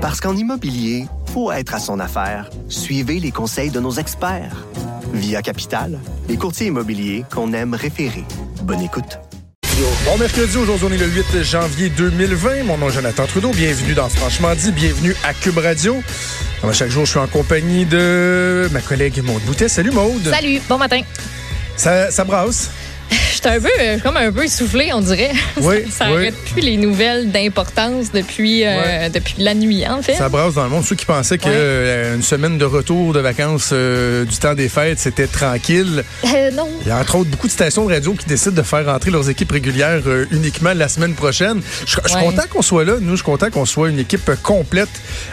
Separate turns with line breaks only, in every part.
Parce qu'en immobilier, faut être à son affaire. Suivez les conseils de nos experts. Via Capital, les courtiers immobiliers qu'on aime référer. Bonne écoute.
Bon mercredi, aujourd'hui on est le 8 janvier 2020. Mon nom est Jonathan Trudeau. Bienvenue dans Franchement dit. Bienvenue à Cube Radio. Alors, chaque jour, je suis en compagnie de ma collègue Maude Boutet. Salut Maude.
Salut, bon matin.
Ça, ça brasse?
J'étais un peu, euh, comme un peu essoufflé, on dirait.
Oui,
ça
oui.
n'arrête plus les nouvelles d'importance depuis, euh, depuis la nuit, en fait.
Ça brasse dans le monde. Ceux qui pensaient
Ouais.
qu'une semaine de retour de vacances euh, du temps des fêtes, c'était tranquille.
Euh, non.
Il y a entre autres beaucoup de stations de radio qui décident de faire rentrer leurs équipes régulières euh, uniquement la semaine prochaine. Je, suis
Ouais.
content qu'on soit là. Nous, je suis content qu'on soit une équipe complète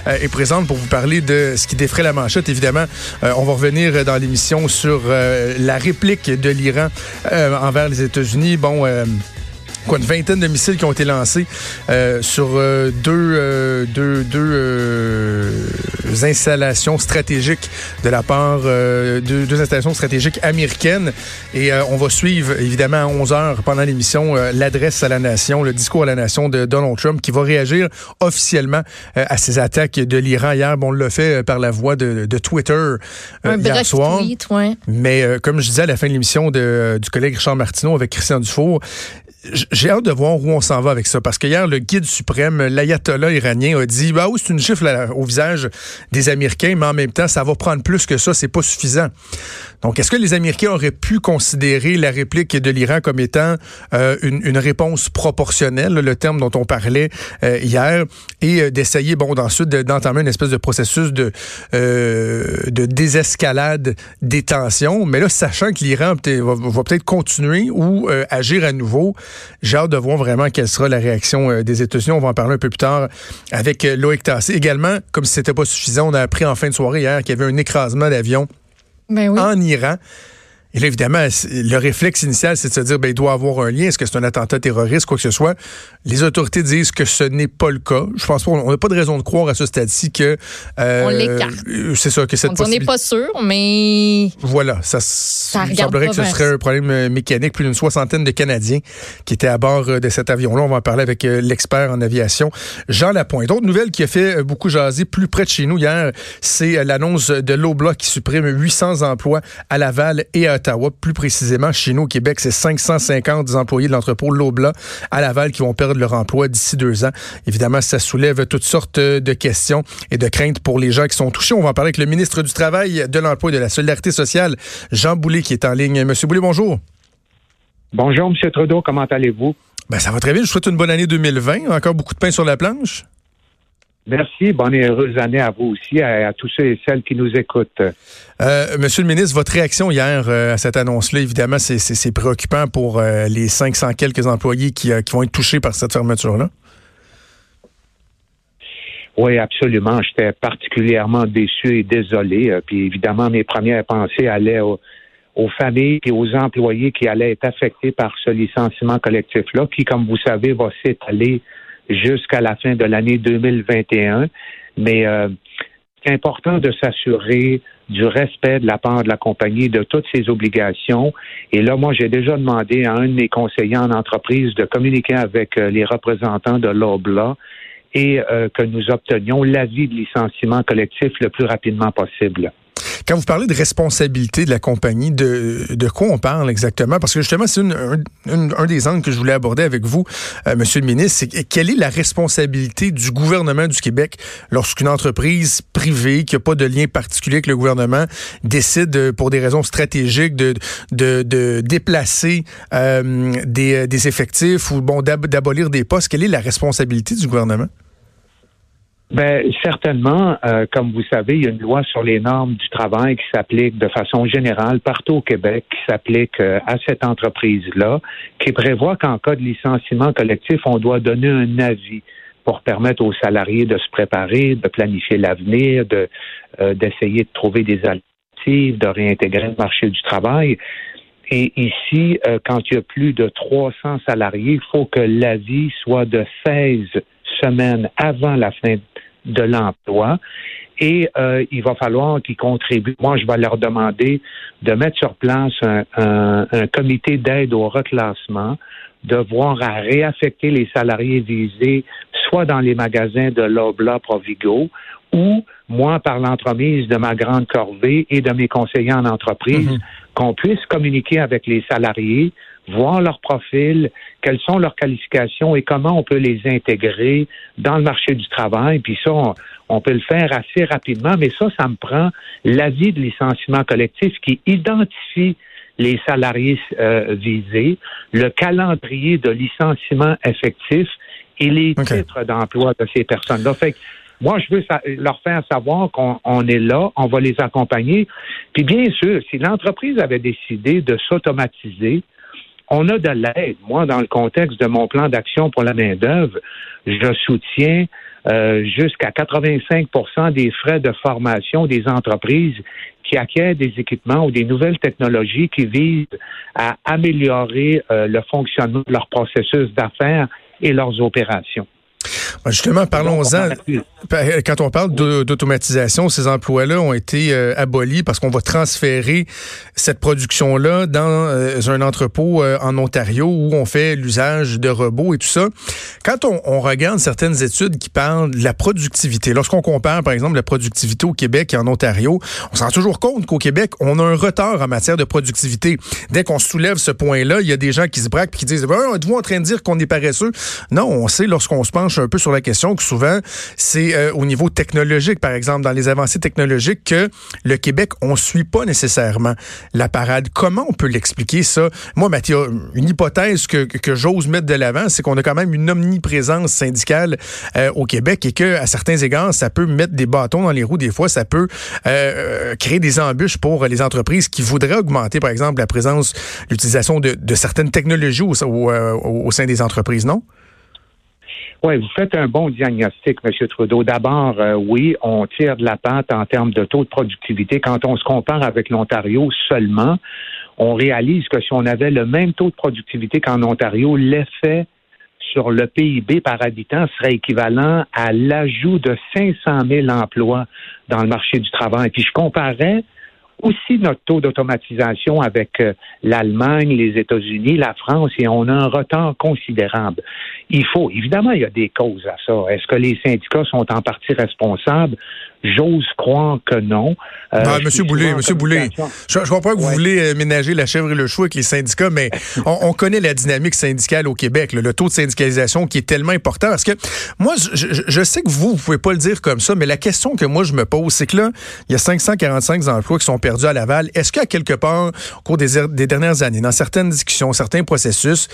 euh, et présente pour vous parler de ce qui défrait la manchette. Évidemment, euh, on va revenir dans l'émission sur euh, la réplique de l'Iran euh, envers les États-Unis. Bon. euh, Quoi, une vingtaine de missiles qui ont été lancés euh, sur euh, deux, euh, deux, deux euh, installations stratégiques de la part euh, de deux installations stratégiques américaines. Et euh, on va suivre, évidemment, à 11 heures pendant l'émission, l'adresse à la nation, le discours à la nation de Donald Trump qui va réagir officiellement à ces attaques de l'Iran hier. Bon, on l'a fait par la voie de, de Twitter euh,
un
hier soir.
tweet, ouais.
Mais euh, comme je disais à la fin de l'émission de- du collègue Richard Martineau avec Christian Dufour, j'ai hâte de voir où on s'en va avec ça. Parce que hier, le guide suprême, l'ayatollah iranien, a dit bah oui, c'est une gifle au visage des Américains, mais en même temps, ça va prendre plus que ça, c'est pas suffisant. Donc, est-ce que les Américains auraient pu considérer la réplique de l'Iran comme étant euh, une, réponse proportionnelle, le terme dont on parlait euh, hier, et euh, d'essayer, bon, ensuite de- d'entamer une espèce de processus de, de désescalade des tensions? Mais là, sachant que l'Iran va, peut-être continuer ou agir à nouveau, j'ai hâte de voir vraiment quelle sera la réaction euh, des États-Unis. On va en parler un peu plus tard avec euh, Loïc Tassé. Également, comme si c'était pas suffisant, on a appris en fin de soirée hier qu'il y avait un écrasement d'avion
Ben oui.
en Iran. Et là, évidemment, le réflexe initial, c'est de se dire, ben, il doit avoir un lien. Est-ce que c'est un attentat terroriste, quoi que ce soit? Les autorités disent que ce n'est pas le cas. Je pense pas, on n'a pas de raison de croire à ce stade-ci que... euh,
On l'écarte.
euh, C'est ça, que cette
on n'est pas sûr, mais
Voilà, ça, ça il semblerait que ce serait un problème euh, mécanique. Plus d'une soixantaine de Canadiens qui étaient à bord euh, de cet avion-là. On va en parler avec l'expert en aviation, Jean Lapointe. D'autres nouvelles qui a fait beaucoup jaser plus près de chez nous hier, c'est l'annonce de l'Obla qui supprime 800 emplois à Laval et à Ottawa. Plus précisément, chez nous au Québec, c'est 550 des employés de l'entrepôt L'Obla à Laval qui vont perdre leur emploi d'ici deux ans. Évidemment, ça soulève toutes sortes de questions et de craintes pour les gens qui sont touchés. On va en parler avec le ministre du Travail, de l'Emploi et de la Solidarité sociale, Jean Boulet, qui est en ligne. Monsieur Boulet, bonjour.
Bonjour, M. Trudeau, comment allez-vous?
Ben, ça va très bien. Je vous souhaite une bonne année 2020. Encore beaucoup de pain sur la planche.
Merci, bonne et heureuse année à vous aussi, à, à tous ceux et celles qui nous écoutent.
Euh, Monsieur le ministre, votre réaction hier euh, à cette annonce-là, évidemment, c'est- préoccupant pour euh, les 500 quelques employés qui, qui vont être touchés par cette fermeture-là?
Oui, absolument. J'étais particulièrement déçu et désolé. Puis évidemment, mes premières pensées allaient aux familles et aux employés qui allaient être affectés par ce licenciement collectif-là, qui, comme vous savez, va s'étaler jusqu'à la fin de l'année 2021. Mais euh, c'est important de s'assurer du respect de la part de la compagnie de toutes ses obligations. Et là, moi, j'ai déjà demandé à un de mes conseillers en entreprise de communiquer avec euh, les représentants de l'OBLA et euh, que nous obtenions l'avis de licenciement collectif le plus rapidement possible.
Quand vous parlez de responsabilité de la compagnie, de, de quoi on parle exactement? Parce que justement, c'est un, un des angles que je voulais aborder avec vous, euh, Monsieur le ministre, c'est que- quelle est la responsabilité du gouvernement du Québec lorsqu'une entreprise privée qui n'a pas de lien particulier avec le gouvernement décide, euh, pour des raisons stratégiques, de, de, de déplacer euh, des, des effectifs ou bon d'ab- d'abolir des postes? Quelle est la responsabilité du gouvernement?
Ben certainement, euh, comme vous savez, il y a une loi sur les normes du travail qui s'applique de façon générale partout au Québec, qui s'applique euh, à cette entreprise-là, qui prévoit qu'en cas de licenciement collectif, on doit donner un avis pour permettre aux salariés de se préparer, de planifier l'avenir, de euh, d'essayer de trouver des alternatives, de réintégrer le marché du travail. Et ici, euh, quand il y a plus de 300 salariés, il faut que l'avis soit de 16 semaines avant la fin de l'emploi. et euh, il va falloir qu'ils contribuent. Moi, je vais leur demander de mettre sur place un, comité d'aide au reclassement, de voir à réaffecter les salariés visés, soit dans les magasins de Lobla Provigo, ou moi, par l'entremise de ma grande corvée et de mes conseillers en entreprise, mhm. Qu'on puisse communiquer avec les salariés, voir leur profil, quelles sont leurs qualifications et comment on peut les intégrer dans le marché du travail. Puis ça, on, peut le faire assez rapidement, mais ça, ça me prend l'avis de licenciement collectif qui identifie les salariés euh, visés, le calendrier de licenciement effectif et les titres d'emploi de ces personnes-là. Fait moi, je veux leur faire savoir qu'on est là, on va les accompagner. Puis bien sûr, si l'entreprise avait décidé de s'automatiser, on a de l'aide. Moi, dans le contexte de mon plan d'action pour la main-d'œuvre, je soutiens euh, jusqu'à 85% des frais de formation des entreprises qui acquièrent des équipements ou des nouvelles technologies qui visent à améliorer euh, le fonctionnement de leur processus d'affaires et leurs opérations.
Justement, parlons-en. Quand on parle d'automatisation, ces emplois-là ont été euh, abolis parce qu'on va transférer cette production-là dans euh, un entrepôt euh, en Ontario où on fait l'usage de robots et tout ça. Quand on, on, regarde certaines études qui parlent de la productivité, lorsqu'on compare, par exemple, la productivité au Québec et en Ontario, on se rend toujours compte qu'au Québec, on a un retard en matière de productivité. Dès qu'on soulève ce point-là, il y a des gens qui se braquent et qui disent Êtes-vous en train de dire qu'on est paresseux Non, on sait lorsqu'on se penche un peu sur la question que souvent, c'est euh, au niveau technologique, par exemple, dans les avancées technologiques, que le Québec, on suit pas nécessairement la parade. Comment on peut l'expliquer, ça? Moi, Mathieu, une hypothèse que, que, j'ose mettre de l'avant, c'est qu'on a quand même une omniprésence syndicale euh, au Québec et que, à certains égards, ça peut mettre des bâtons dans les roues. Des fois, ça peut euh, créer des embûches pour les entreprises qui voudraient augmenter, par exemple, la présence, l'utilisation de, certaines technologies au sein des entreprises, non?
Oui, vous faites un bon diagnostic, M. Trudeau. D'abord, euh, oui, on tire de la pente en termes de taux de productivité. Quand on se compare avec l'Ontario seulement, on réalise que si on avait le même taux de productivité qu'en Ontario, l'effet sur le PIB par habitant serait équivalent à l'ajout de 500 000 emplois dans le marché du travail. Puis je comparais aussi notre taux d'automatisation avec euh, l'Allemagne, les États-Unis, la France, et on a un retard considérable. Il faut, évidemment, il y a des causes à ça. Est-ce que les syndicats sont en partie responsables? J'ose croire que non.
Euh, Monsieur Boulay, Monsieur Boulay, je, je comprends que vous voulez euh, ménager la chèvre et le chou avec les syndicats, mais on, connaît la dynamique syndicale au Québec, le taux de syndicalisation qui est tellement important. Parce que moi, je, sais que vous, vous pouvez pas le dire comme ça, mais la question que moi je me pose, c'est que là, il y a 545 emplois qui sont perdus à Laval. Est-ce qu'à quelque part, au cours des, des dernières années, dans certaines discussions, certains processus,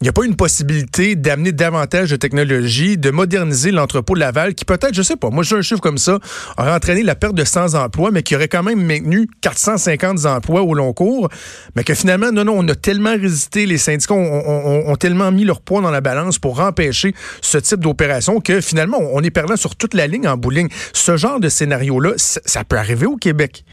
il n'y a pas une possibilité d'amener davantage de technologie, de moderniser l'entrepôt de Laval, qui peut-être, je sais pas, moi j'ai un chiffre comme ça, aurait entraîné la perte de 100 emplois, mais qui aurait quand même maintenu 450 emplois au long cours, mais que finalement, non, non, on a tellement résisté, les syndicats ont, tellement mis leur poids dans la balance pour empêcher ce type d'opération que finalement, on est perdant sur toute la ligne en bowling. Ce genre de scénario-là, ça peut arriver au Québec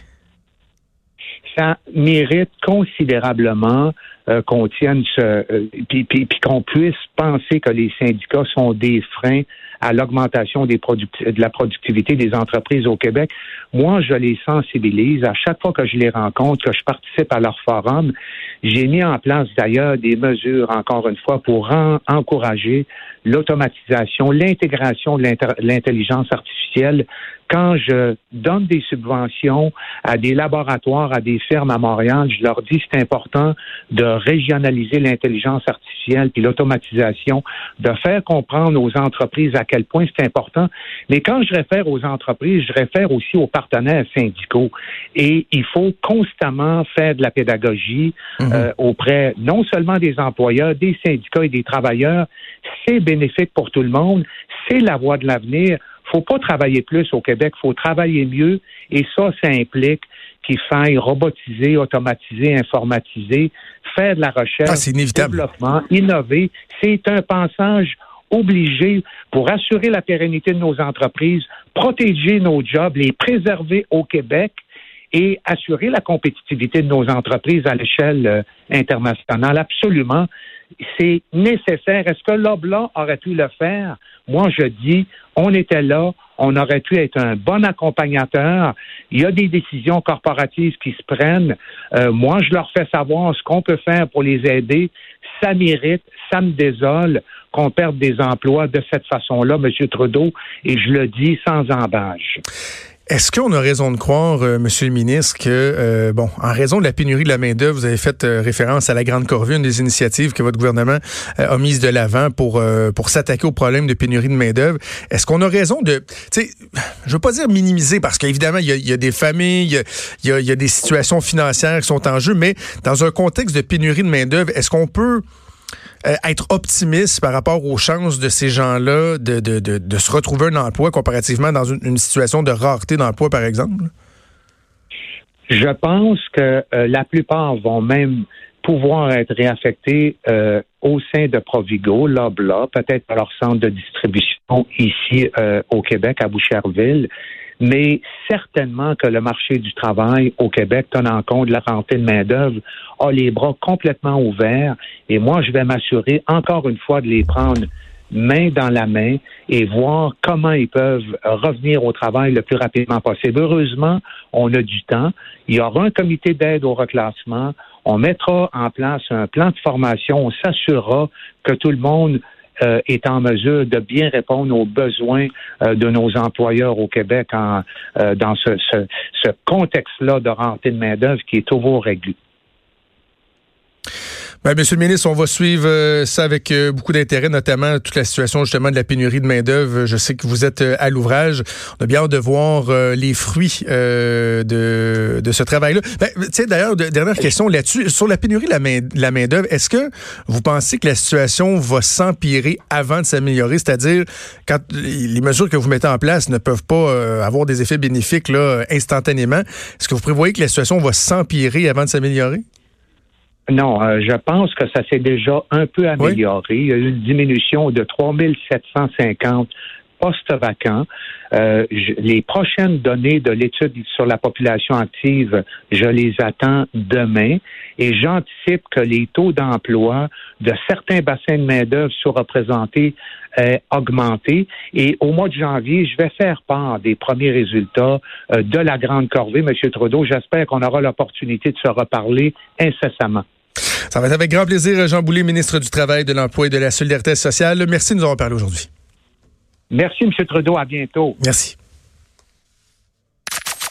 ça mérite considérablement euh, qu'on tienne ce, euh, puis, qu'on puisse penser que les syndicats sont des freins à l'augmentation des de la productivité des entreprises au Québec. Moi, je les sensibilise. À chaque fois que je les rencontre, que je participe à leur forum, j'ai mis en place d'ailleurs des mesures, encore une fois, pour encourager l'automatisation, l'intégration de l'intelligence artificielle quand je donne des subventions à des laboratoires, à des fermes à Montréal, je leur dis c'est important de régionaliser l'intelligence artificielle puis l'automatisation, de faire comprendre aux entreprises à quel point c'est important. Mais quand je réfère aux entreprises, je réfère aussi aux syndicaux. Et il faut constamment faire de la pédagogie mhm. euh, auprès non seulement des employeurs, des syndicats et des travailleurs. C'est bénéfique pour tout le monde. C'est la voie de l'avenir faut pas travailler plus au Québec, faut travailler mieux, et ça, ça implique qu'il faille robotiser, automatiser, informatiser, faire de la recherche,
ah,
développement, innover. C'est un passage obligé pour assurer la pérennité de nos entreprises, protéger nos jobs, les préserver au Québec et assurer la compétitivité de nos entreprises à l'échelle euh, internationale. Absolument. C'est nécessaire. Est-ce que l'OBLA aurait pu le faire? Moi, je dis, on était là, on aurait pu être un bon accompagnateur. Il y a des décisions corporatives qui se prennent. Euh, moi, je leur fais savoir ce qu'on peut faire pour les aider. Ça mérite, ça me désole qu'on perde des emplois de cette façon-là, M. Trudeau, et je le dis sans embâche.
Est-ce qu'on a raison de croire, euh, Monsieur le ministre, que, euh, bon, en raison de la pénurie de la main-d'œuvre, vous avez fait euh, référence à la Grande Corvée, une des initiatives que votre gouvernement a mises de l'avant pour, pour s'attaquer au problème de pénurie de main-d'œuvre? Est-ce qu'on a raison de, tu sais, je veux pas dire minimiser, parce qu'évidemment, il y a, des familles, il y a, y a des situations financières qui sont en jeu, mais dans un contexte de pénurie de main-d'œuvre, est-ce qu'on peut euh, être optimiste par rapport aux chances de ces gens-là de, de, de, se retrouver un emploi comparativement dans une, situation de rareté d'emploi, par exemple?
Je pense que euh, la plupart vont même pouvoir être réaffectés euh, au sein de Provigo, Lobla, peut-être à leur centre de distribution ici au Québec, à Boucherville mais certainement que le marché du travail au Québec, tenant compte de la rentrée de main-d'œuvre, a les bras complètement ouverts. Et moi, je vais m'assurer encore une fois de les prendre main dans la main et voir comment ils peuvent revenir au travail le plus rapidement possible. Heureusement, on a du temps. Il y aura un comité d'aide au reclassement. On mettra en place un plan de formation. On s'assurera que tout le monde euh, est en mesure de bien répondre aux besoins euh, de nos employeurs au Québec euh, dans ce contexte-là de rentrée de main-d'œuvre qui est toujours réglé.
Ben, Monsieur le ministre, on va suivre euh, ça avec euh, beaucoup d'intérêt, notamment toute la situation justement de la pénurie de main-d'œuvre. Je sais que vous êtes euh, à l'ouvrage. On a bien hâte de voir les fruits de, de ce travail-là. Ben, D'ailleurs, dernière question là-dessus. Sur la pénurie de la, main, la main-d'œuvre, est-ce que vous pensez que la situation va s'empirer avant de s'améliorer? C'est-à-dire, quand les mesures que vous mettez en place ne peuvent pas avoir des effets bénéfiques là, instantanément, est-ce que vous prévoyez que la situation va s'empirer avant de s'améliorer?
Non, euh, je pense que ça s'est déjà un peu amélioré. Il y a eu une diminution de 3750 postes vacants. Euh, les prochaines données de l'étude sur la population active, je les attends demain et j'anticipe que les taux d'emploi de certains bassins de main-d'œuvre sont représentés euh, augmentés. Et au mois de janvier, je vais faire part des premiers résultats euh, de la grande corvée, M. Trudeau. J'espère qu'on aura l'opportunité de se reparler incessamment.
Ça va être avec grand plaisir, Jean Boulet, ministre du Travail, de l'Emploi et de la Solidarité sociale. Merci de nous avoir parlé aujourd'hui.
Merci, M. Trudeau. À bientôt.
Merci.